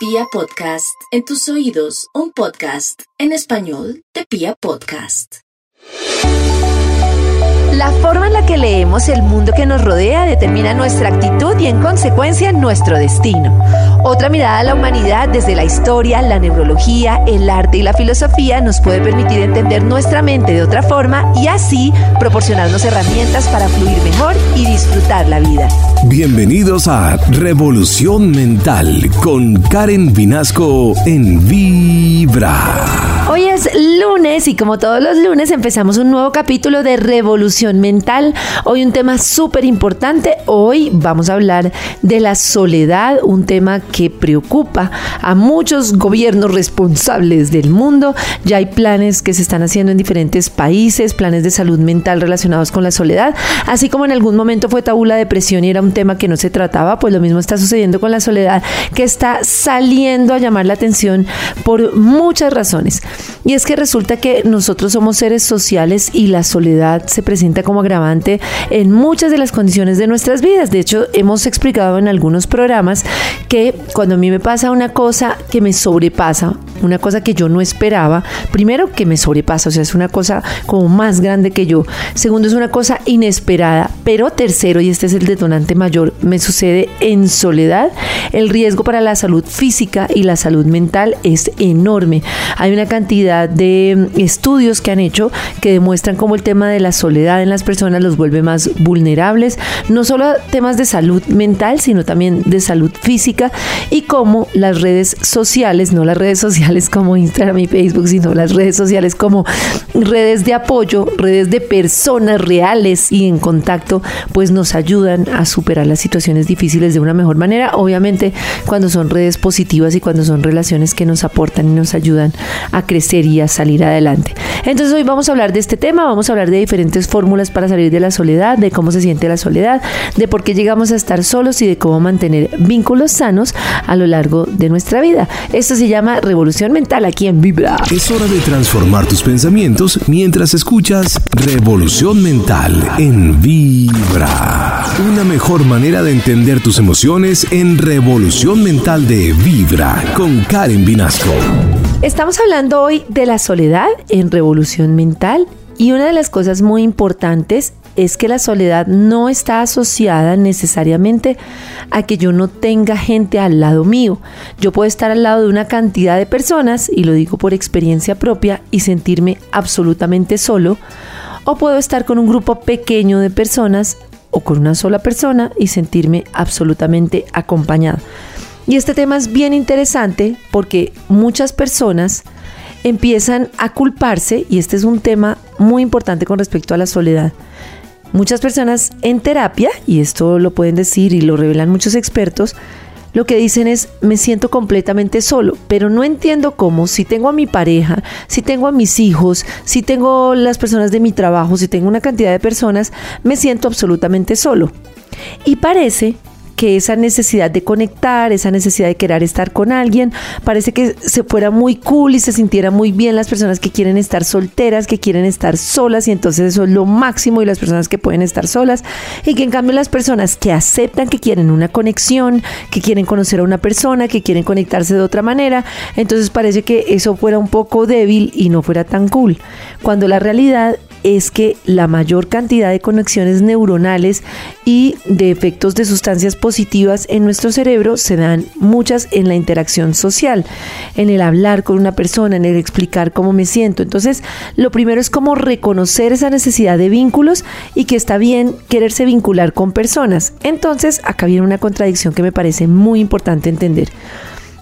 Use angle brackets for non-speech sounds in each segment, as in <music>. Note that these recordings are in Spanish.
Pia Podcast, en tus oídos, un podcast en español de Pia Podcast. La forma en la que leemos el mundo que nos rodea determina nuestra actitud y en consecuencia nuestro destino. Otra mirada a la humanidad desde la historia, la neurología, el arte y la filosofía nos puede permitir entender nuestra mente de otra forma y así proporcionarnos herramientas para fluir mejor y disfrutar la vida. Bienvenidos a Revolución Mental con Karen Vinasco en Vibra. Hoy es lunes y como todos los lunes empezamos un nuevo capítulo de Revolución Mental. Hoy un tema súper importante. Hoy vamos a hablar de la soledad, un tema que preocupa a muchos gobiernos responsables del mundo. Ya hay planes que se están haciendo en diferentes países, planes de salud mental relacionados con la soledad. Así como en algún momento fue tabú la depresión y era un tema que no se trataba, pues lo mismo está sucediendo con la soledad, que está saliendo a llamar la atención por muchas razones. Y es que resulta que nosotros somos seres sociales y la soledad se presenta como agravante en muchas de las condiciones de nuestras vidas. De hecho, hemos explicado en algunos programas que cuando a mí me pasa una cosa que me sobrepasa, una cosa que yo no esperaba, primero que me sobrepasa, o sea, es una cosa como más grande que yo. Segundo, es una cosa inesperada. Pero tercero, y este es el detonante mayor, me sucede en soledad. El riesgo para la salud física y la salud mental es enorme. Hay una cantidad de estudios que han hecho que demuestran cómo el tema de la soledad en las personas los vuelve más vulnerables, no solo temas de salud mental, sino también de salud física y cómo las redes sociales, no las redes sociales como Instagram y Facebook, sino las redes sociales como redes de apoyo, redes de personas reales y en contacto, pues nos ayudan a superar las situaciones difíciles de una mejor manera, obviamente cuando son redes positivas y cuando son relaciones que nos aportan y nos ayudan a crecer y a salir adelante. Entonces hoy vamos a hablar de este tema, vamos a hablar de diferentes fórmulas para salir de la soledad, de cómo se siente la soledad, de por qué llegamos a estar solos y de cómo mantener vínculos sanos a lo largo de nuestra vida. Esto se llama revolución mental aquí en Vibra. Es hora de transformar tus pensamientos mientras escuchas Revolución Mental en Vibra. Una mejor manera de entender tus emociones en Revolución Mental de Vibra con Karen Vinasco. Estamos hablando hoy de la soledad en revolución mental y una de las cosas muy importantes es que la soledad no está asociada necesariamente a que yo no tenga gente al lado mío. Yo puedo estar al lado de una cantidad de personas, y lo digo por experiencia propia, y sentirme absolutamente solo, o puedo estar con un grupo pequeño de personas o con una sola persona y sentirme absolutamente acompañado. Y este tema es bien interesante porque muchas personas empiezan a culparse, y este es un tema muy importante con respecto a la soledad. Muchas personas en terapia, y esto lo pueden decir y lo revelan muchos expertos, lo que dicen es me siento completamente solo, pero no entiendo cómo, si tengo a mi pareja, si tengo a mis hijos, si tengo las personas de mi trabajo, si tengo una cantidad de personas, me siento absolutamente solo. Y parece que esa necesidad de conectar, esa necesidad de querer estar con alguien, parece que se fuera muy cool y se sintiera muy bien las personas que quieren estar solteras, que quieren estar solas y entonces eso es lo máximo y las personas que pueden estar solas. Y que en cambio las personas que aceptan que quieren una conexión, que quieren conocer a una persona, que quieren conectarse de otra manera, entonces parece que eso fuera un poco débil y no fuera tan cool, cuando la realidad es que la mayor cantidad de conexiones neuronales y de efectos de sustancias positivas en nuestro cerebro se dan muchas en la interacción social, en el hablar con una persona, en el explicar cómo me siento. Entonces, lo primero es como reconocer esa necesidad de vínculos y que está bien quererse vincular con personas. Entonces, acá viene una contradicción que me parece muy importante entender.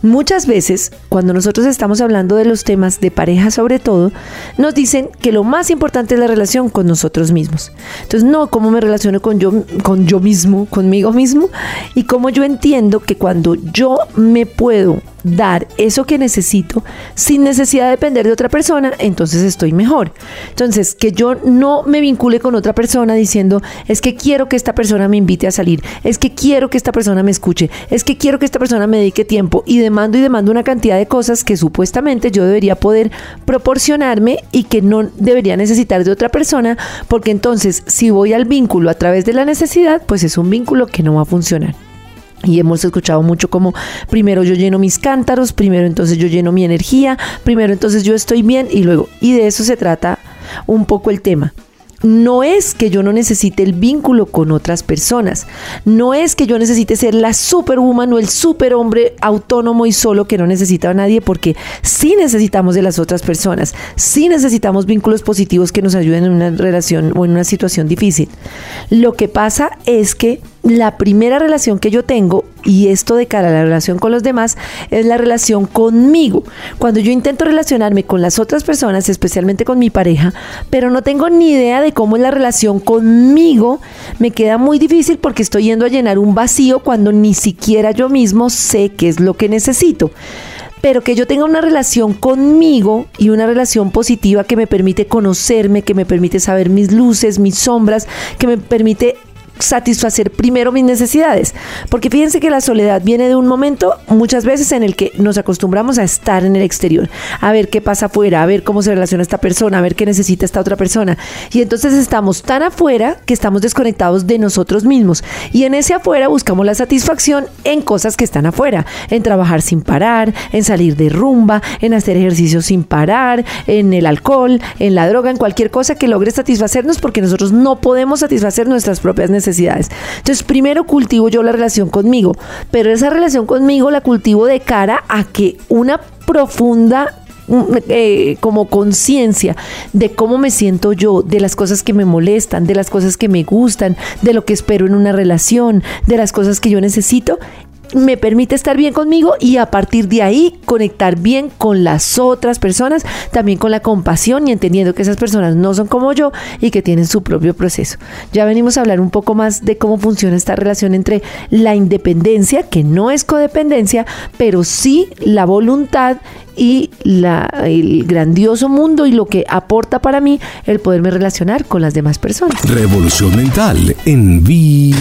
Muchas veces, cuando nosotros estamos hablando de los temas de pareja sobre todo, nos dicen que lo más importante es la relación con nosotros mismos. Entonces, no cómo me relaciono con yo, con yo mismo, conmigo mismo, y cómo yo entiendo que cuando yo me puedo dar eso que necesito sin necesidad de depender de otra persona, entonces estoy mejor. Entonces, que yo no me vincule con otra persona diciendo, es que quiero que esta persona me invite a salir, es que quiero que esta persona me escuche, es que quiero que esta persona me dedique tiempo y demando y demando una cantidad de cosas que supuestamente yo debería poder proporcionarme y que no debería necesitar de otra persona, porque entonces si voy al vínculo a través de la necesidad, pues es un vínculo que no va a funcionar. Y hemos escuchado mucho como primero yo lleno mis cántaros, primero entonces yo lleno mi energía, primero entonces yo estoy bien y luego, y de eso se trata un poco el tema. No es que yo no necesite el vínculo con otras personas. No es que yo necesite ser la superwoman o el superhombre autónomo y solo que no necesita a nadie, porque sí necesitamos de las otras personas. Sí necesitamos vínculos positivos que nos ayuden en una relación o en una situación difícil. Lo que pasa es que la primera relación que yo tengo, y esto de cara a la relación con los demás, es la relación conmigo. Cuando yo intento relacionarme con las otras personas, especialmente con mi pareja, pero no tengo ni idea de cómo es la relación conmigo, me queda muy difícil porque estoy yendo a llenar un vacío cuando ni siquiera yo mismo sé qué es lo que necesito pero que yo tenga una relación conmigo y una relación positiva que me permite conocerme, que me permite saber mis luces, mis sombras, que me permite satisfacer primero mis necesidades. Porque fíjense que la soledad viene de un momento muchas veces en el que nos acostumbramos a estar en el exterior, a ver qué pasa afuera, a ver cómo se relaciona esta persona, a ver qué necesita esta otra persona. Y entonces estamos tan afuera que estamos desconectados de nosotros mismos. Y en ese afuera buscamos la satisfacción en cosas que están afuera, en trabajar sin parar, en salir de rumba, en hacer ejercicio sin parar, en el alcohol, en la droga, en cualquier cosa que logre satisfacernos porque nosotros no podemos satisfacer nuestras propias necesidades entonces, primero cultivo yo la relación conmigo, pero esa relación conmigo la cultivo de cara a que una profunda mm, eh, como conciencia de cómo me siento yo, de las cosas que me molestan, de las cosas que me gustan, de lo que espero en una relación, de las cosas que yo necesito, me permite estar bien conmigo y a partir de ahí conectar bien con las otras personas, también con la compasión y entendiendo que esas personas no son como yo y que tienen su propio proceso. Ya venimos a hablar un poco más de cómo funciona esta relación entre la independencia, que no es codependencia, pero sí la voluntad y la, el grandioso mundo y lo que aporta para mí el poderme relacionar con las demás personas. Revolución mental en vida.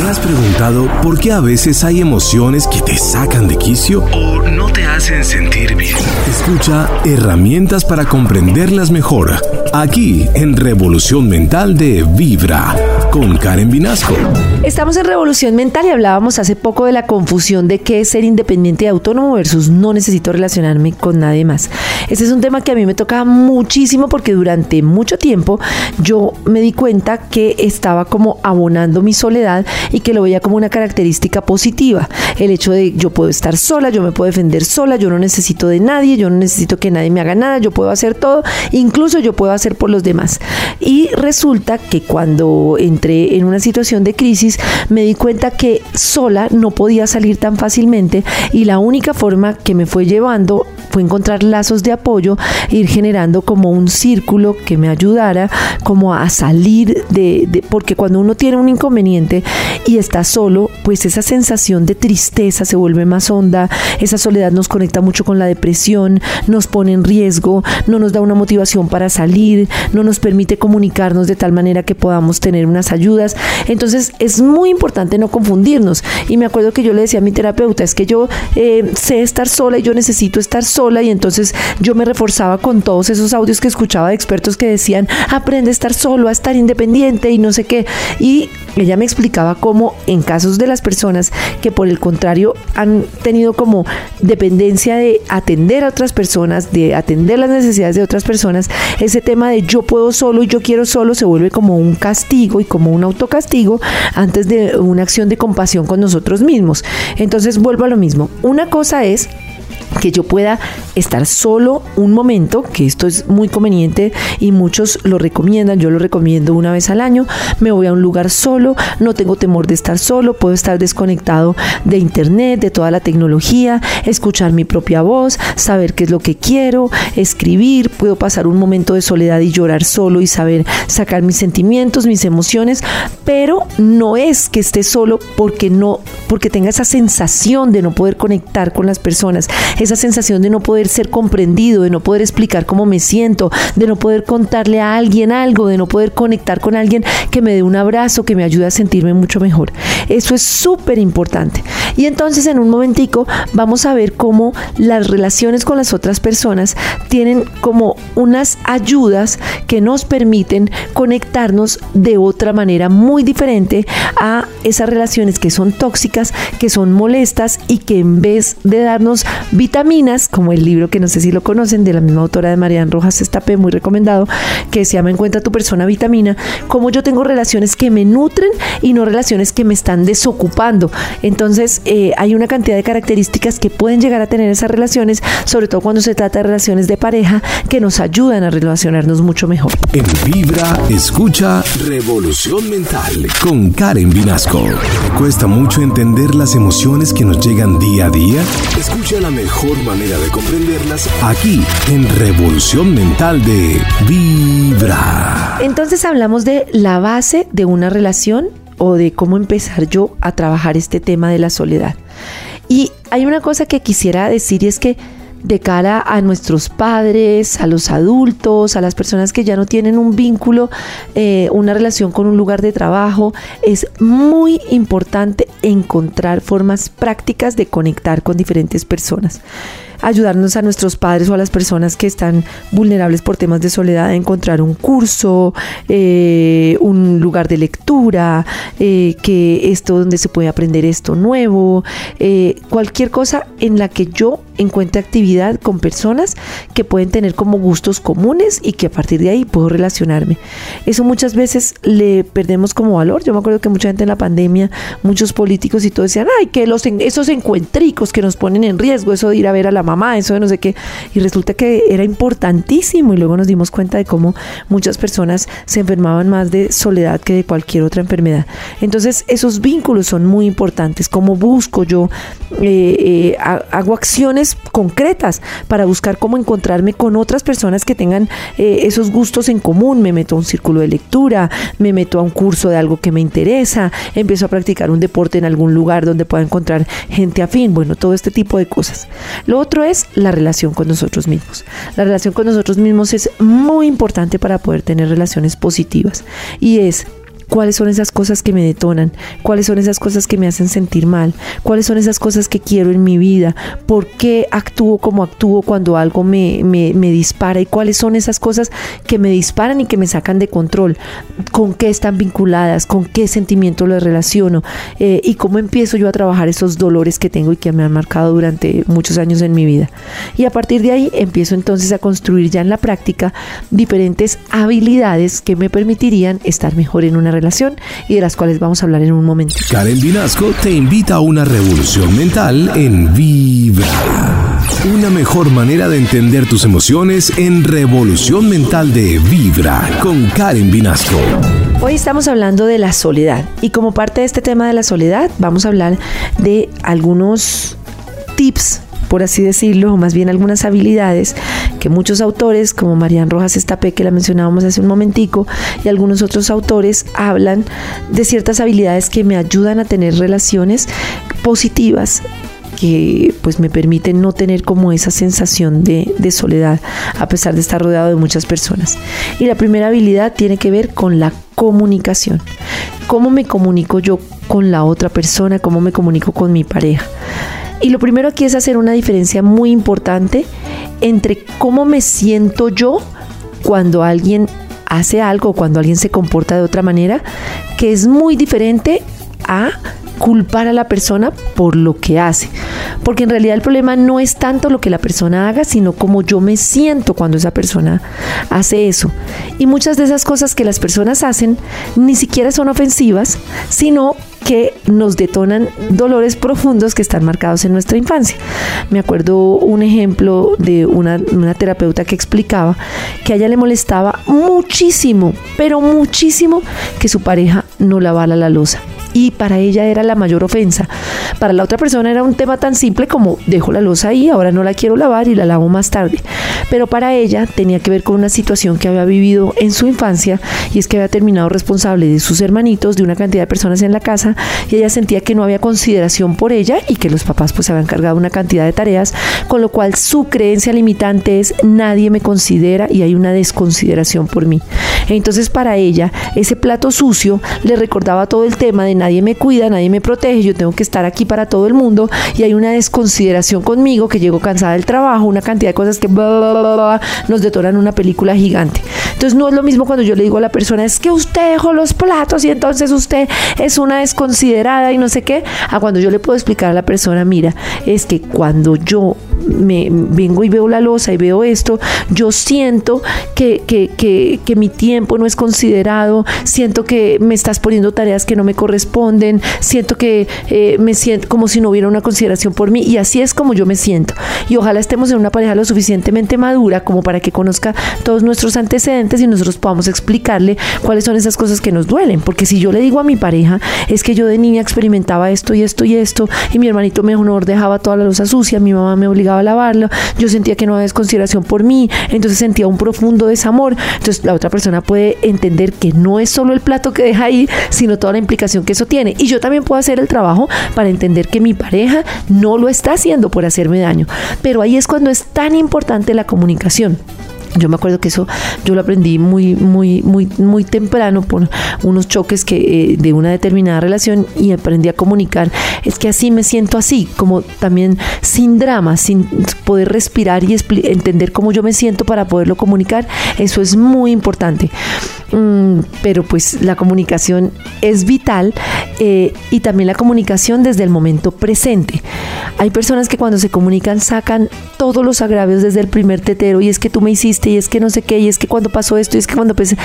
¿Te has preguntado por qué a veces hay emociones que te sacan de quicio o no te hacen sentir bien? Escucha herramientas para comprenderlas mejor aquí en Revolución Mental de Vibra con Karen Vinasco. Estamos en Revolución Mental y hablábamos hace poco de la confusión de qué es ser independiente y autónomo versus no necesito relacionarme con nadie más. Ese es un tema que a mí me tocaba muchísimo porque durante mucho tiempo yo me di cuenta que estaba como abonando mi soledad y que lo veía como una característica positiva. El hecho de yo puedo estar sola, yo me puedo defender sola, yo no necesito de nadie, yo no necesito que nadie me haga nada, yo puedo hacer todo, incluso yo puedo hacer por los demás. Y resulta que cuando entré en una situación de crisis me di cuenta que sola no podía salir tan fácilmente y la única forma que me fue llevando fue encontrar lazos de apoyo, ir generando como un círculo que me ayudara como a salir de, porque cuando uno tiene un inconveniente y está solo, pues esa sensación de tristeza se vuelve más honda, esa soledad nos conecta mucho con la depresión, nos pone en riesgo, no nos da una motivación para salir, no nos permite comunicarnos de tal manera que podamos tener unas ayudas. Entonces es muy importante no confundirnos. Y me acuerdo que yo le decía a mi terapeuta, es que yo eh, sé estar sola y yo necesito estar sola y entonces yo me reforzaba con todos esos audios que escuchaba de expertos que decían, aprende a estar solo, a estar independiente y no sé qué. Y ella me explicaba cómo en casos de las personas que por el contrario han tenido como dependencia de atender a otras personas, de atender las necesidades de otras personas, ese tema de yo puedo solo y yo quiero solo se vuelve como un castigo y como un autocastigo antes de una acción de compasión con nosotros mismos. Entonces vuelvo a lo mismo. Una cosa es que yo pueda estar solo un momento, que esto es muy conveniente y muchos lo recomiendan, yo lo recomiendo una vez al año, me voy a un lugar solo, no tengo temor de estar solo, puedo estar desconectado de internet, de toda la tecnología, escuchar mi propia voz, saber qué es lo que quiero, escribir, puedo pasar un momento de soledad y llorar solo y saber sacar mis sentimientos, mis emociones, pero no es que esté solo porque no porque tenga esa sensación de no poder conectar con las personas esa sensación de no poder ser comprendido, de no poder explicar cómo me siento, de no poder contarle a alguien algo, de no poder conectar con alguien que me dé un abrazo, que me ayude a sentirme mucho mejor. Eso es súper importante. Y entonces en un momentico vamos a ver cómo las relaciones con las otras personas tienen como unas ayudas que nos permiten conectarnos de otra manera muy diferente a esas relaciones que son tóxicas, que son molestas y que en vez de darnos vitaminas, como el libro que no sé si lo conocen, de la misma autora de Marian Rojas Estape, muy recomendado, que se llama Encuentra tu persona vitamina, como yo tengo relaciones que me nutren y no relaciones que me están desocupando. Entonces, eh, hay una cantidad de características que pueden llegar a tener esas relaciones, sobre todo cuando se trata de relaciones de pareja, que nos ayudan a relacionarnos mucho mejor. En Vibra, escucha Revolución Mental con Karen Vinasco. ¿Cuesta mucho entender las emociones que nos llegan día a día? Escucha la mejor manera de comprenderlas aquí en Revolución Mental de Vibra. Entonces hablamos de la base de una relación o de cómo empezar yo a trabajar este tema de la soledad. Y hay una cosa que quisiera decir y es que de cara a nuestros padres, a los adultos, a las personas que ya no tienen un vínculo, eh, una relación con un lugar de trabajo, es muy importante encontrar formas prácticas de conectar con diferentes personas ayudarnos a nuestros padres o a las personas que están vulnerables por temas de soledad a encontrar un curso, eh, un lugar de lectura, eh, que esto donde se puede aprender esto nuevo, eh, cualquier cosa en la que yo encuentre actividad con personas que pueden tener como gustos comunes y que a partir de ahí puedo relacionarme. Eso muchas veces le perdemos como valor. Yo me acuerdo que mucha gente en la pandemia, muchos políticos y todo decían, ay, que los, esos encuentricos que nos ponen en riesgo, eso de ir a ver a la mamá, eso de no sé qué. Y resulta que era importantísimo y luego nos dimos cuenta de cómo muchas personas se enfermaban más de soledad que de cualquier otra enfermedad. Entonces esos vínculos son muy importantes. Cómo busco yo, eh, eh, hago acciones concretas para buscar cómo encontrarme con otras personas que tengan eh, esos gustos en común. Me meto a un círculo de lectura, me meto a un curso de algo que me interesa, empiezo a practicar un deporte en algún lugar donde pueda encontrar gente afín. Bueno, todo este tipo de cosas. Lo otro es la relación con nosotros mismos. La relación con nosotros mismos es muy importante para poder tener relaciones positivas y es cuáles son esas cosas que me detonan, cuáles son esas cosas que me hacen sentir mal, cuáles son esas cosas que quiero en mi vida, por qué actúo como actúo cuando algo me, me, dispara y cuáles son esas cosas que me disparan y que me sacan de control, con qué están vinculadas, con qué sentimiento lo relaciono eh, y cómo empiezo yo a trabajar esos dolores que tengo y que me han marcado durante muchos años en mi vida. Y a partir de ahí empiezo entonces a construir ya en la práctica diferentes habilidades que me permitirían estar mejor en una relación relación y de las cuales vamos a hablar en un momento. Karen Vinasco te invita a una revolución mental en Vibra. Una mejor manera de entender tus emociones en Revolución Mental de Vibra con Karen Vinasco. Hoy estamos hablando de la soledad y como parte de este tema de la soledad vamos a hablar de algunos tips por así decirlo, o más bien algunas habilidades que muchos autores, como Marian Rojas Estapé, que la mencionábamos hace un momentico, y algunos otros autores hablan de ciertas habilidades que me ayudan a tener relaciones positivas que pues me permiten no tener como esa sensación de, de, soledad a pesar de estar rodeado de muchas personas. Y la primera habilidad tiene que ver con la comunicación. ¿Cómo me comunico yo con la otra persona? ¿Cómo me comunico con mi pareja? Y lo primero aquí es hacer una diferencia muy importante entre cómo me siento yo cuando alguien hace algo, cuando alguien se comporta de otra manera, que es muy diferente a culpar a la persona por lo que hace. Porque en realidad el problema no es tanto lo que la persona haga, sino cómo yo me siento cuando esa persona hace eso. Y muchas de esas cosas que las personas hacen ni siquiera son ofensivas, sino que nos detonan dolores profundos que están marcados en nuestra infancia. Me acuerdo un ejemplo de una, terapeuta que explicaba que a ella le molestaba muchísimo, pero muchísimo que su pareja no lavara la losa y para ella era la mayor ofensa. Para la otra persona era un tema tan simple como dejo la losa ahí, ahora no la quiero lavar y la lavo más tarde. Pero para ella tenía que ver con una situación que había vivido en su infancia y es que había terminado responsable de sus hermanitos, de una cantidad de personas en la casa y ella sentía que no había consideración por ella y que los papás pues habían cargado una cantidad de tareas, con lo cual su creencia limitante es nadie me considera y hay una desconsideración por mí. Entonces para ella ese plato sucio le recordaba todo el tema de nadie me cuida, nadie me protege, yo tengo que estar aquí para todo el mundo y hay una desconsideración conmigo que llego cansada del trabajo, una cantidad de cosas que nos detonan una película gigante. Entonces no es lo mismo cuando yo le digo a la persona, es que usted dejó los platos y entonces usted es una desconsiderada y no sé qué, a cuando yo le puedo explicar a la persona, mira, es que cuando yo me vengo y veo la losa y veo esto, yo siento que, que, que, que mi tiempo no es considerado, siento que me estás poniendo tareas que no me corresponden, siento que eh, me siento como si no hubiera una consideración por mí y así es como yo me siento. Y ojalá estemos en una pareja lo suficientemente madura como para que conozca todos nuestros antecedentes y nosotros podamos explicarle cuáles son esas cosas que nos duelen. Porque si yo le digo a mi pareja, es que yo de niña experimentaba esto y esto y esto, y mi hermanito mejor dejaba toda la losa sucia, mi mamá me obligaba a lavarlo, yo sentía que no había desconsideración por mí, entonces sentía un profundo desamor. Entonces la otra persona puede entender que no es solo el plato que deja ahí, sino toda la implicación que eso tiene. Y yo también puedo hacer el trabajo para entender que mi pareja no lo está haciendo por hacerme daño. Pero ahí es cuando es tan importante la comunicación. Yo me acuerdo que eso yo lo aprendí muy, muy, muy, muy temprano por unos choques que eh, de una determinada relación y aprendí a comunicar. Es que así me siento así, como también sin drama, sin poder respirar y entender cómo yo me siento para poderlo comunicar. Eso es muy importante. Mm, pero pues la comunicación es vital eh, y también la comunicación desde el momento presente. Hay personas que cuando se comunican sacan todos los agravios desde el primer tetero y es que tú me hiciste y es que no sé qué y es que cuando pasó esto y es que cuando pues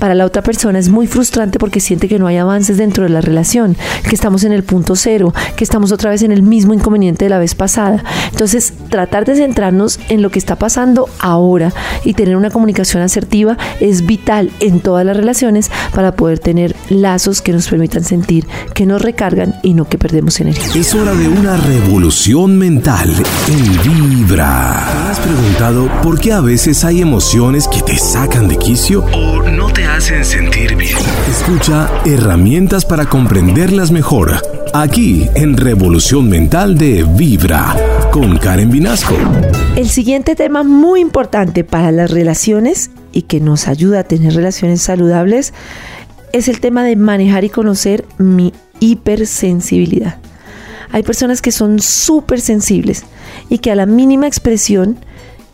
para la otra persona es muy frustrante porque siente que no hay avances dentro de la relación, que estamos en el punto cero, que estamos otra vez en el mismo inconveniente de la vez pasada. Entonces tratar de centrarnos en lo que está pasando ahora y tener una comunicación asertiva es vital todas las relaciones para poder tener lazos que nos permitan sentir que nos recargan y no que perdemos energía. Es hora de una revolución mental en Vibra. ¿Te has preguntado por qué a veces hay emociones que te sacan de quicio o no te hacen sentir bien? Escucha herramientas para comprenderlas mejor. Aquí en Revolución Mental de Vibra con Karen Vinasco. El siguiente tema muy importante para las relaciones y que nos ayuda a tener relaciones saludables es el tema de manejar y conocer mi hipersensibilidad. Hay personas que son súper sensibles y que a la mínima expresión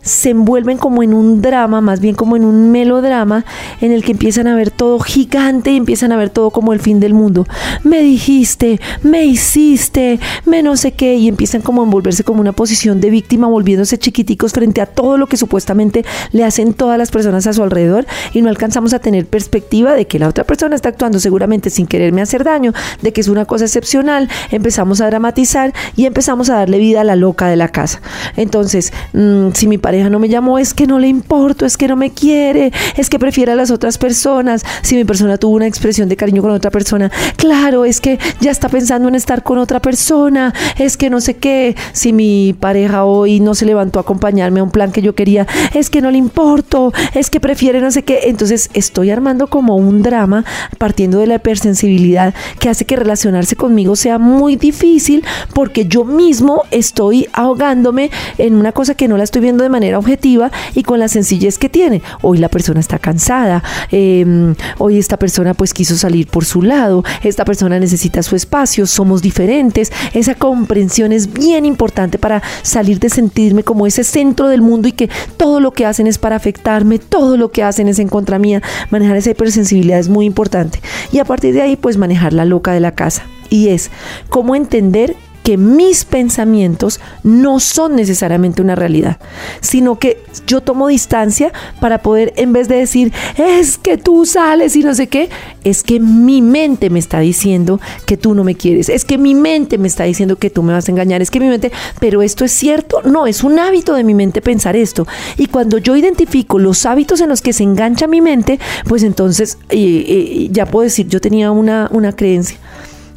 se envuelven como en un drama, más bien como en un melodrama, en el que empiezan a ver todo gigante y empiezan a ver todo como el fin del mundo. Me dijiste, me hiciste, me no sé qué, y empiezan como a envolverse como una posición de víctima, volviéndose chiquiticos frente a todo lo que supuestamente le hacen todas las personas a su alrededor, y no alcanzamos a tener perspectiva de que la otra persona está actuando seguramente sin quererme hacer daño, de que es una cosa excepcional, empezamos a dramatizar y empezamos a darle vida a la loca de la casa. Entonces, mm, si mi no me llamó, es que no le importo, es que no me quiere, es que prefiere a las otras personas. Si mi persona tuvo una expresión de cariño con otra persona, claro, es que ya está pensando en estar con otra persona, es que no sé qué. Si mi pareja hoy no se levantó a acompañarme a un plan que yo quería, es que no le importo, es que prefiere no sé qué. Entonces estoy armando como un drama partiendo de la hipersensibilidad que hace que relacionarse conmigo sea muy difícil porque yo mismo estoy ahogándome en una cosa que no la estoy viendo de manera objetiva y con la sencillez que tiene. Hoy la persona está cansada, em, hoy esta persona pues quiso salir por su lado, esta persona necesita su espacio, somos diferentes. Esa comprensión es bien importante para salir de sentirme como ese centro del mundo y que todo lo que hacen es para afectarme, todo lo que hacen es en contra mía. Manejar esa hipersensibilidad es muy importante. Y a partir de ahí pues manejar la loca de la casa. Y es cómo entender que mis pensamientos no son necesariamente una realidad, sino que yo tomo distancia para poder, en vez de decir, es que tú sales y no sé qué, es que mi mente me está diciendo que tú no me quieres, es que mi mente me está diciendo que tú me vas a engañar, es que mi mente, pero esto es cierto, no, es un hábito de mi mente pensar esto. Y cuando yo identifico los hábitos en los que se engancha mi mente, pues entonces ya puedo decir, yo tenía una, una creencia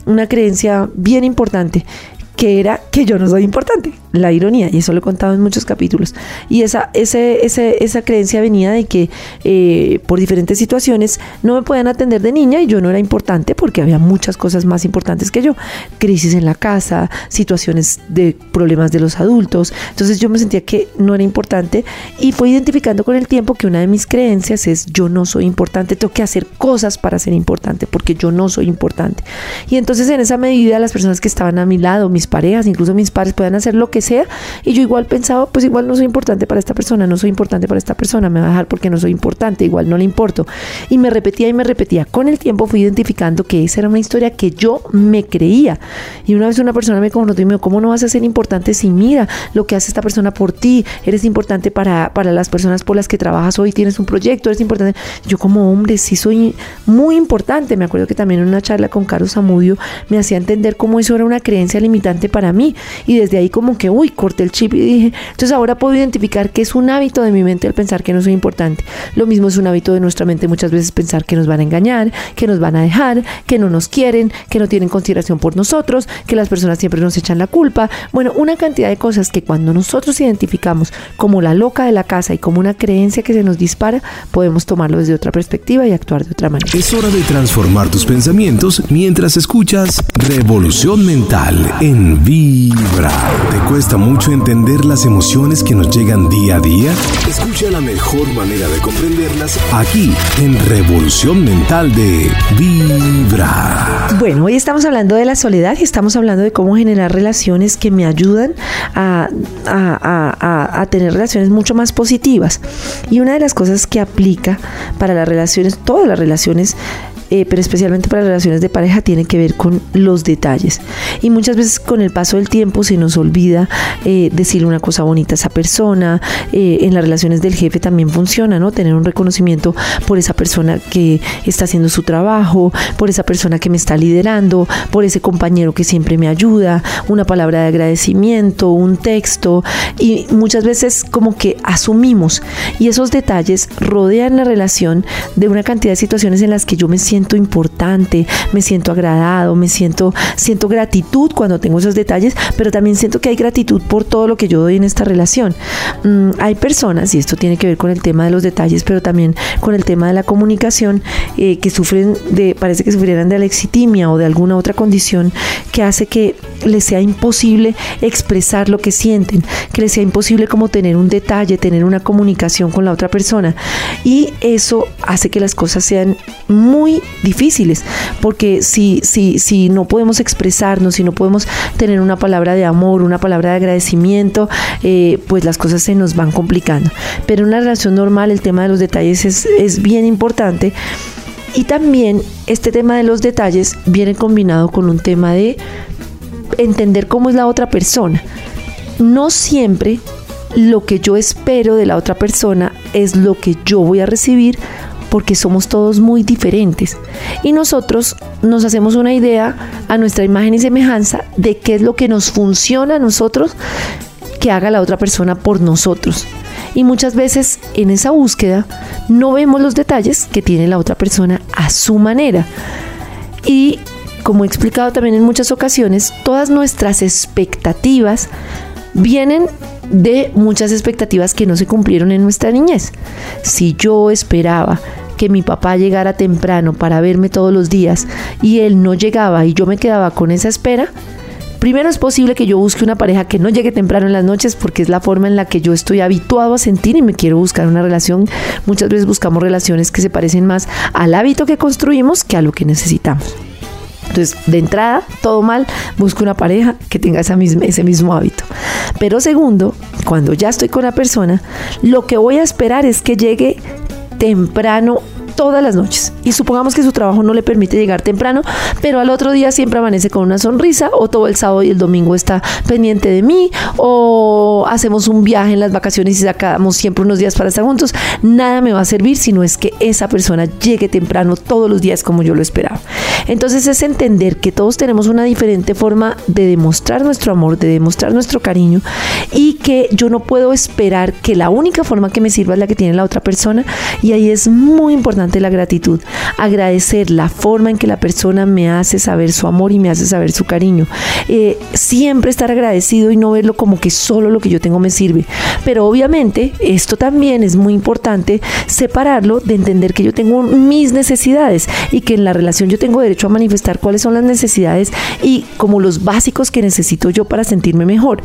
una creencia bien importante que era que yo no soy importante la ironía, y eso lo he contado en muchos capítulos. Y esa, ese, ese, esa creencia venía de que eh, por diferentes situaciones no me podían atender de niña y yo no era importante porque había muchas cosas más importantes que yo. Crisis en la casa, situaciones de problemas de los adultos. Entonces yo me sentía que no era importante y fue identificando con el tiempo que una de mis creencias es yo no soy importante, tengo que hacer cosas para ser importante porque yo no soy importante. Y entonces en esa medida las personas que estaban a mi lado, mis parejas, incluso mis padres, puedan hacer lo que sea. Y yo igual pensaba, pues igual no soy importante para esta persona, no soy importante para esta persona, me va a dejar porque no soy importante, igual no le importo. Y me repetía y me repetía. Con el tiempo fui identificando que esa era una historia que yo me creía. Y una vez una persona me confrontó y me dijo, ¿cómo no vas a ser importante si mira lo que hace esta persona por ti? Eres importante para, para las personas por las que trabajas hoy, tienes un proyecto, eres importante. Yo como hombre sí soy muy importante. Me acuerdo que también en una charla con Carlos Zamudio me hacía entender cómo eso era una creencia limitante para mí. Y desde ahí como que uy, corté el chip y dije, entonces ahora puedo identificar que es un hábito de mi mente el pensar que no soy importante. Lo mismo es un hábito de nuestra mente muchas veces pensar que nos van a engañar, que nos van a dejar, que no nos quieren, que no tienen consideración por nosotros, que las personas siempre nos echan la culpa. Bueno, una cantidad de cosas que cuando nosotros identificamos como la loca de la casa y como una creencia que se nos dispara, podemos tomarlo desde otra perspectiva y actuar de otra manera. Es hora de transformar tus pensamientos mientras escuchas Revolución Mental en Vibra cuesta mucho entender las emociones que nos llegan día a día? Escucha la mejor manera de comprenderlas aquí en Revolución Mental de Vibra. Bueno, hoy estamos hablando de la soledad y estamos hablando de cómo generar relaciones que me ayudan a, a, a tener relaciones mucho más positivas. Y una de las cosas que aplica para las relaciones, todas las relaciones, eh, pero especialmente para relaciones de pareja, tiene que ver con los detalles. Y muchas veces con el paso del tiempo se nos olvida eh, decirle una cosa bonita a esa persona. Eh, en las relaciones del jefe también funciona, ¿no? Tener un reconocimiento por esa persona que está haciendo su trabajo, por esa persona que me está liderando, por ese compañero que siempre me ayuda, una palabra de agradecimiento, un texto. Y muchas veces como que asumimos. Y esos detalles rodean la relación de una cantidad de situaciones en las que yo me siento siento importante, me siento agradado, me siento, siento gratitud cuando tengo esos detalles, pero también siento que hay gratitud por todo lo que yo doy en esta relación. Mm, hay personas, y esto tiene que ver con el tema de los detalles, pero también con el tema de la comunicación, eh, que sufren de, parece que sufrieran de alexitimia o de alguna otra condición que hace que les sea imposible expresar lo que sienten, que les sea imposible como tener un detalle, tener una comunicación con la otra persona. Y eso hace que las cosas sean muy difíciles, porque si, si, si no podemos expresarnos, si no podemos tener una palabra de amor, una palabra de agradecimiento, eh, pues las cosas se nos van complicando. Pero en una relación normal el tema de los detalles es, es bien importante. Y también este tema de los detalles viene combinado con un tema de entender cómo es la otra persona. No siempre lo que yo espero de la otra persona es lo que yo voy a recibir porque somos todos muy diferentes. Y nosotros nos hacemos una idea a nuestra imagen y semejanza de qué es lo que nos funciona a nosotros que haga la otra persona por nosotros. Y muchas veces en esa búsqueda no vemos los detalles que tiene la otra persona a su manera. Y como he explicado también en muchas ocasiones, todas nuestras expectativas vienen de muchas expectativas que no se cumplieron en nuestra niñez. Si yo esperaba que mi papá llegara temprano para verme todos los días y él no llegaba y yo me quedaba con esa espera, Primero es posible que yo busque una pareja que no llegue temprano en las noches porque es la forma en la que yo estoy habituado a sentir y me quiero buscar una relación. Muchas veces buscamos relaciones que se parecen más al hábito que construimos que a lo que necesitamos. Entonces, de entrada, todo mal, busco una pareja que tenga ese mismo hábito. Pero segundo, cuando ya estoy con la persona, lo que voy a esperar es que llegue temprano todas las noches. Y supongamos que su trabajo no le permite llegar temprano, pero al otro día siempre amanece con una sonrisa, o todo el sábado y el domingo está pendiente de mí, o hacemos un viaje en las vacaciones y sacamos siempre unos días para estar juntos. Nada me va a servir si no es que esa persona llegue temprano todos los días como yo lo esperaba. Entonces es entender que todos tenemos una diferente forma de demostrar nuestro amor, de demostrar nuestro cariño, y que yo no puedo esperar que la única forma que me sirva es la que tiene la otra persona, y ahí es muy importante la gratitud. agradecer la forma en que la persona me hace saber su amor y me hace saber su cariño. Eh, siempre estar agradecido y no verlo como que solo lo que yo tengo me sirve. Pero obviamente esto también es muy importante separarlo de entender que yo tengo mis necesidades y que en la relación yo tengo derecho a manifestar cuáles son las necesidades y como los básicos que necesito yo para sentirme mejor.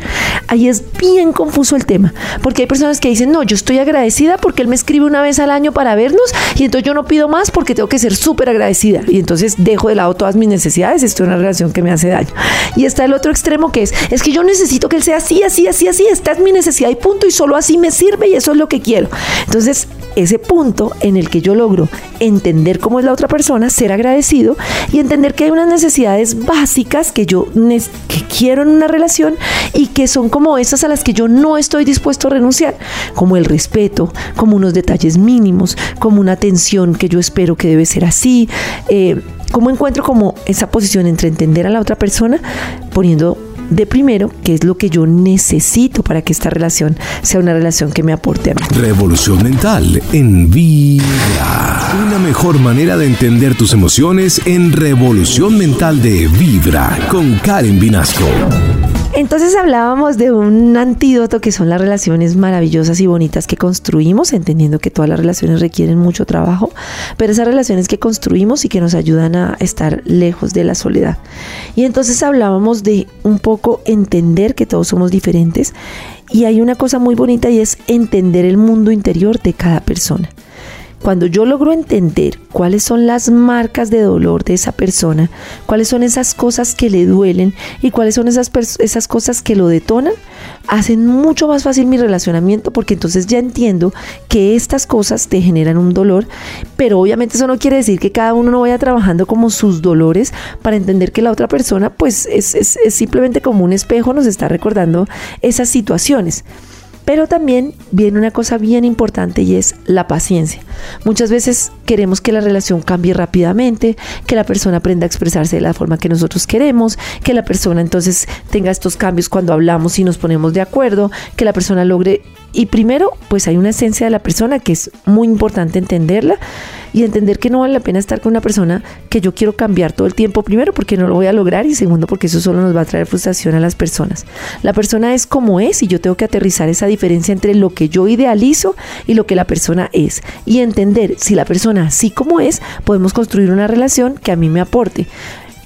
Ahí es bien confuso el tema, porque hay personas que dicen, no, yo estoy agradecida porque él me escribe una vez al año para vernos y entonces yo no pido más porque tengo que ser súper agradecida y entonces dejo de lado todas mis necesidades, esto es una relación que me hace daño. Y está el otro extremo que es, es que yo necesito que él sea así, así, así, así, esta es mi necesidad y punto y solo así me sirve y eso es lo que quiero. Entonces, ese punto en el que yo logro entender cómo es la otra persona, ser agradecido y entender que hay unas necesidades básicas que yo que quiero en una relación y que son como esas a las que yo no estoy dispuesto a renunciar, como el respeto, como unos detalles mínimos, como una atención que yo espero que debe ser así. Eh, ¿Cómo encuentro como esa posición entre entender a la otra persona poniendo de primero qué es lo que yo necesito para que esta relación sea una relación que me aporte a mí. Revolución mental en vida. Una mejor manera de entender tus emociones en Revolución mental de Vibra con Karen Vinasco. Entonces hablábamos de un antídoto que son las relaciones maravillosas y bonitas que construimos, entendiendo que todas las relaciones requieren mucho trabajo, pero esas relaciones que construimos y que nos ayudan a estar lejos de la soledad. Y entonces hablábamos de un poco entender que todos somos diferentes y hay una cosa muy bonita y es entender el mundo interior de cada persona. Cuando yo logro entender cuáles son las marcas de dolor de esa persona, cuáles son esas cosas que le duelen y cuáles son esas, esas cosas que lo detonan, hacen mucho más fácil mi relacionamiento porque entonces ya entiendo que estas cosas te generan un dolor, pero obviamente eso no quiere decir que cada uno no vaya trabajando como sus dolores para entender que la otra persona pues es, es simplemente como un espejo, nos está recordando esas situaciones. Pero también viene una cosa bien importante y es la paciencia. Muchas veces queremos que la relación cambie rápidamente, que la persona aprenda a expresarse de la forma que nosotros queremos, que la persona entonces tenga estos cambios cuando hablamos y nos ponemos de acuerdo, que la persona logre... Y primero, pues hay una esencia de la persona que es muy importante entenderla y entender que no vale la pena estar con una persona que yo quiero cambiar todo el tiempo, primero porque no lo voy a lograr y segundo porque eso solo nos va a traer frustración a las personas. La persona es como es y yo tengo que aterrizar esa diferencia entre lo que yo idealizo y lo que la persona es y entender si la persona así como es, podemos construir una relación que a mí me aporte.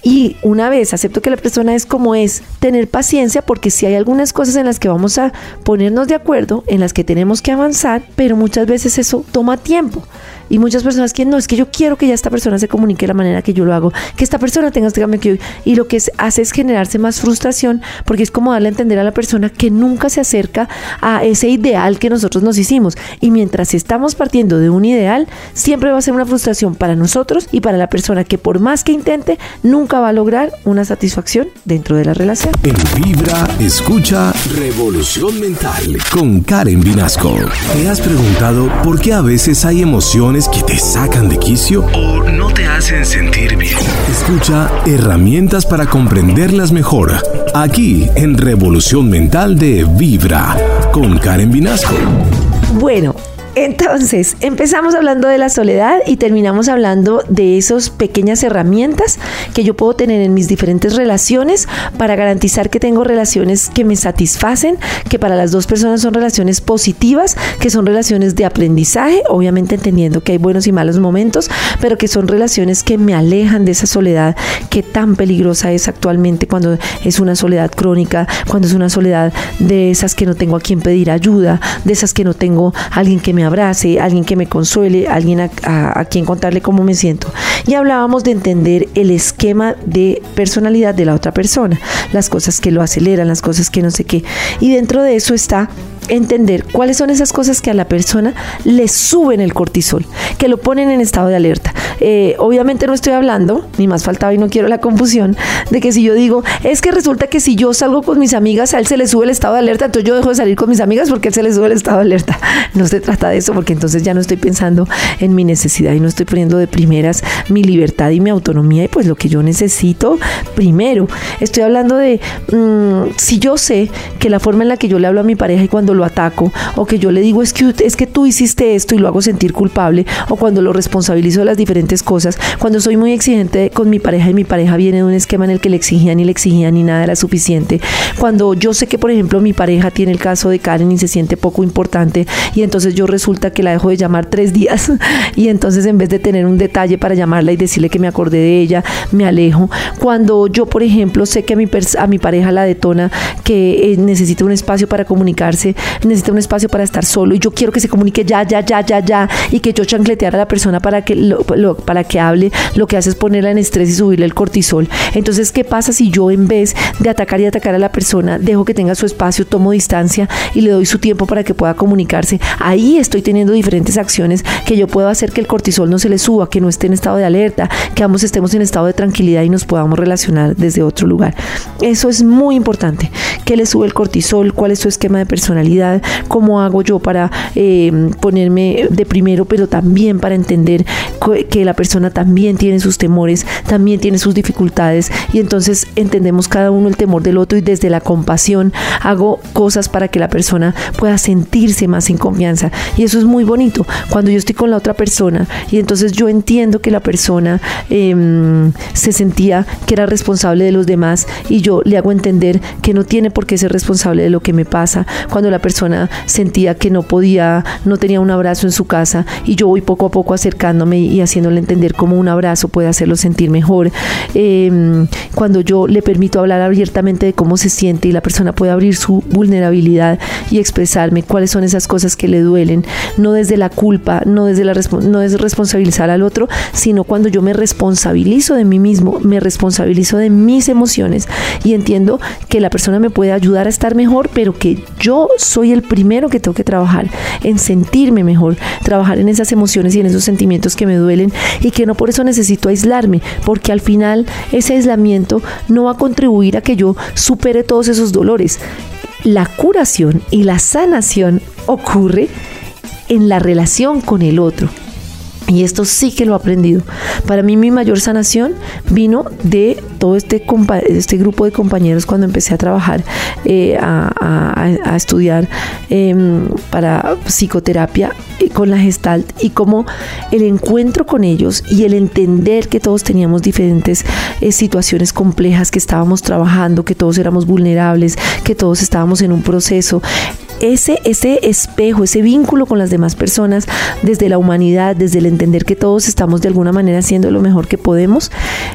Y una vez acepto que la persona es como es, tener paciencia porque si hay algunas cosas en las que vamos a ponernos de acuerdo, en las que tenemos que avanzar, pero muchas veces eso toma tiempo. Y muchas personas que no, es que yo quiero que ya esta persona se comunique de la manera que yo lo hago, que esta persona tenga este cambio que yo. Y lo que hace es generarse más frustración porque es como darle a entender a la persona que nunca se acerca a ese ideal que nosotros nos hicimos. Y mientras estamos partiendo de un ideal, siempre va a ser una frustración para nosotros y para la persona que por más que intente, nunca va a lograr una satisfacción dentro de la relación. En Vibra, escucha Revolución Mental con Karen Vinasco. ¿Te has preguntado por qué a veces hay emociones que te sacan de quicio o no te hacen sentir bien. Escucha herramientas para comprenderlas mejor. Aquí en Revolución Mental de Vibra con Karen Vinasco. Bueno, entonces, empezamos hablando de la soledad y terminamos hablando de esas pequeñas herramientas que yo puedo tener en mis diferentes relaciones para garantizar que tengo relaciones que me satisfacen, que para las dos personas son relaciones positivas, que son relaciones de aprendizaje, obviamente entendiendo que hay buenos y malos momentos, pero que son relaciones que me alejan de esa soledad que tan peligrosa es actualmente cuando es una soledad crónica, cuando es una soledad de esas que no tengo a quien pedir ayuda, de esas que no tengo a alguien que me abrace, alguien que me consuele, alguien a, quien contarle cómo me siento. Y hablábamos de entender el esquema de personalidad de la otra persona, las cosas que lo aceleran, las cosas que no sé qué. Y dentro de eso está entender cuáles son esas cosas que a la persona le suben el cortisol, que lo ponen en estado de alerta. Eh, obviamente no estoy hablando, ni más faltaba y no quiero la confusión, de que si yo digo, es que resulta que si yo salgo con mis amigas, a él se le sube el estado de alerta, entonces yo dejo de salir con mis amigas porque a él se le sube el estado de alerta. No se trata de eso, porque entonces ya no estoy pensando en mi necesidad y no estoy poniendo de primeras mi libertad y mi autonomía y pues lo que yo necesito primero. Estoy hablando de, mm, si yo sé que la forma en la que yo le hablo a mi pareja y cuando lo ataco o que yo le digo es que, es que tú hiciste esto y lo hago sentir culpable o cuando lo responsabilizo de las diferentes cosas, cuando soy muy exigente con mi pareja y mi pareja viene de un esquema en el que le exigían y le exigían y nada era suficiente, cuando yo sé que por ejemplo mi pareja tiene el caso de Karen y se siente poco importante y entonces yo resulta que la dejo de llamar tres días <laughs> y entonces en vez de tener un detalle para llamarla y decirle que me acordé de ella, me alejo. Cuando yo por ejemplo sé que a mi, a mi pareja la detona que eh, necesita un espacio para comunicarse, necesita un espacio para estar solo y yo quiero que se comunique ya, ya, ya, ya, ya y que yo chancletear a la persona para que, para que hable, lo que hace es ponerla en estrés y subirle el cortisol. Entonces, ¿qué pasa si yo en vez de atacar y atacar a la persona, dejo que tenga su espacio, tomo distancia y le doy su tiempo para que pueda comunicarse? Ahí estoy teniendo diferentes acciones que yo puedo hacer que el cortisol no se le suba, que no esté en estado de alerta, que ambos estemos en estado de tranquilidad y nos podamos relacionar desde otro lugar. Eso es muy importante. ¿Qué le sube el cortisol? ¿Cuál es su esquema de personalidad? ¿Cómo hago yo para eh, ponerme de primero, pero también para entender que la persona también tiene sus temores, también tiene sus dificultades y entonces entendemos cada uno el temor del otro y desde la compasión hago cosas para que la persona pueda sentirse más en confianza. Y eso es muy bonito cuando yo estoy con la otra persona y entonces yo entiendo que la persona em, se sentía que era responsable de los demás y yo le hago entender que no tiene por qué ser responsable de lo que me pasa. Cuando la sentía que no podía, no tenía un abrazo en su casa y yo voy poco a poco acercándome y haciéndole entender cómo un abrazo puede hacerlo sentir mejor. Em, cuando yo le permito hablar abiertamente de cómo se siente y la persona puede abrir su vulnerabilidad y expresarme cuáles son esas cosas que le duelen, no desde la culpa, no desde la no es responsabilizar al otro, sino cuando yo me responsabilizo de mí mismo, me responsabilizo de mis emociones y entiendo que la persona me puede ayudar a estar mejor, pero que yo soy el primero que tengo que trabajar en sentirme mejor, trabajar en esas emociones y en esos sentimientos que me duelen y que no por eso necesito aislarme, porque al final ese aislamiento no va a contribuir a que yo supere todos esos dolores. La curación y la sanación ocurre en la relación con el otro. Y esto sí que lo he aprendido. Para mí mi mayor sanación vino de todo este, este grupo de compañeros cuando empecé a trabajar, eh, a, estudiar em, para psicoterapia con la gestalt y como el encuentro con ellos y el entender que todos teníamos diferentes eh, situaciones complejas que estábamos trabajando, que todos éramos vulnerables, que todos estábamos en un proceso ese, ese espejo, ese vínculo con las demás personas, desde la humanidad, desde el entender que todos estamos de alguna manera haciendo lo mejor que podemos,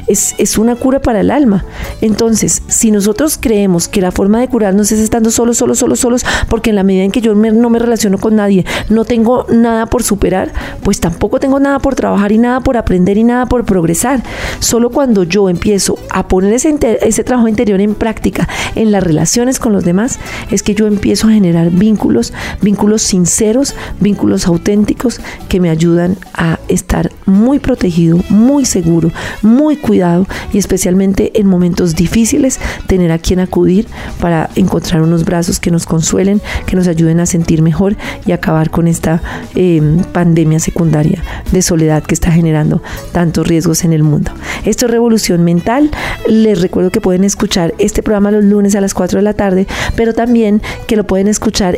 es, es una cura para el alma. Entonces, si nosotros creemos que la forma de curarnos es estando solos, solos, solos, solos, porque en la medida en que yo no me relaciono con nadie, no tengo nada por superar, pues tampoco tengo nada por trabajar y nada por aprender y nada por progresar. Solo cuando yo empiezo a poner ese, ese trabajo interior en práctica en las relaciones con los demás, es que yo empiezo a generar vínculos, vínculos sinceros, vínculos auténticos que me ayudan a estar muy protegido, muy seguro, muy cuidado y especialmente en momentos difíciles tener a quien acudir para encontrar unos brazos que nos consuelen, que nos ayuden a sentir mejor y acabar con esta em, pandemia secundaria de soledad que está generando tantos riesgos en el mundo. Esto es Revolución Mental. Les recuerdo que pueden escuchar este programa los lunes a las 4 de la tarde, pero también que lo pueden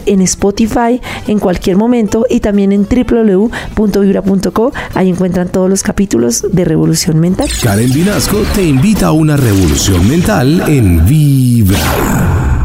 en Spotify en cualquier momento y también en www.vibra.co. Ahí encuentran todos los capítulos de Revolución Mental. Karen Vinasco te invita a una revolución mental en Vibra.